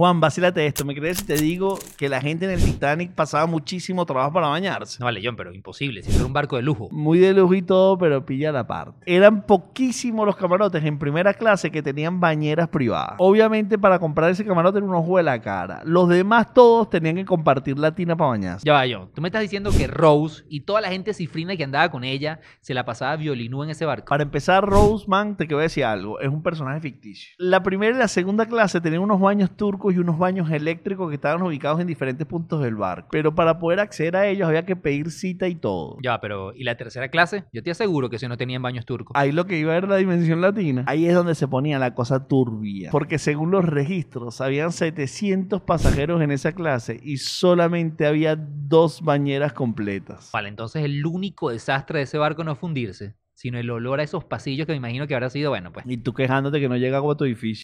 Juan, vacílate esto. ¿Me crees si te digo que la gente en el Titanic pasaba muchísimo trabajo para bañarse? No vale, John, pero imposible. Si era un barco de lujo. Muy de lujo y todo, pero pilla la parte. Eran poquísimos los camarotes en primera clase que tenían bañeras privadas. Obviamente, para comprar ese camarote era un ojo de la cara. Los demás todos tenían que compartir la tina para bañarse. Ya va, John. Tú me estás diciendo que Rose y toda la gente cifrina que andaba con ella se la pasaba violinú en ese barco. Para empezar, Roseman, te quiero decir algo, es un personaje ficticio. La primera y la segunda clase tenían unos baños turcos y unos baños eléctricos que estaban ubicados en diferentes puntos del barco. Pero para poder acceder a ellos había que pedir cita y todo. Ya pero ¿y la tercera clase? Yo te aseguro que si no tenían baños turcos. Ahí lo que iba a ver la dimensión latina. Ahí es donde se ponía la cosa turbia. Porque según los registros, habían 700 pasajeros en esa clase y solamente había dos bañeras completas. Vale, entonces el único desastre de ese barco no fue hundirse, sino el olor a esos pasillos que me imagino que habrá sido, bueno, pues. Y tú quejándote que no llega a tu edificio.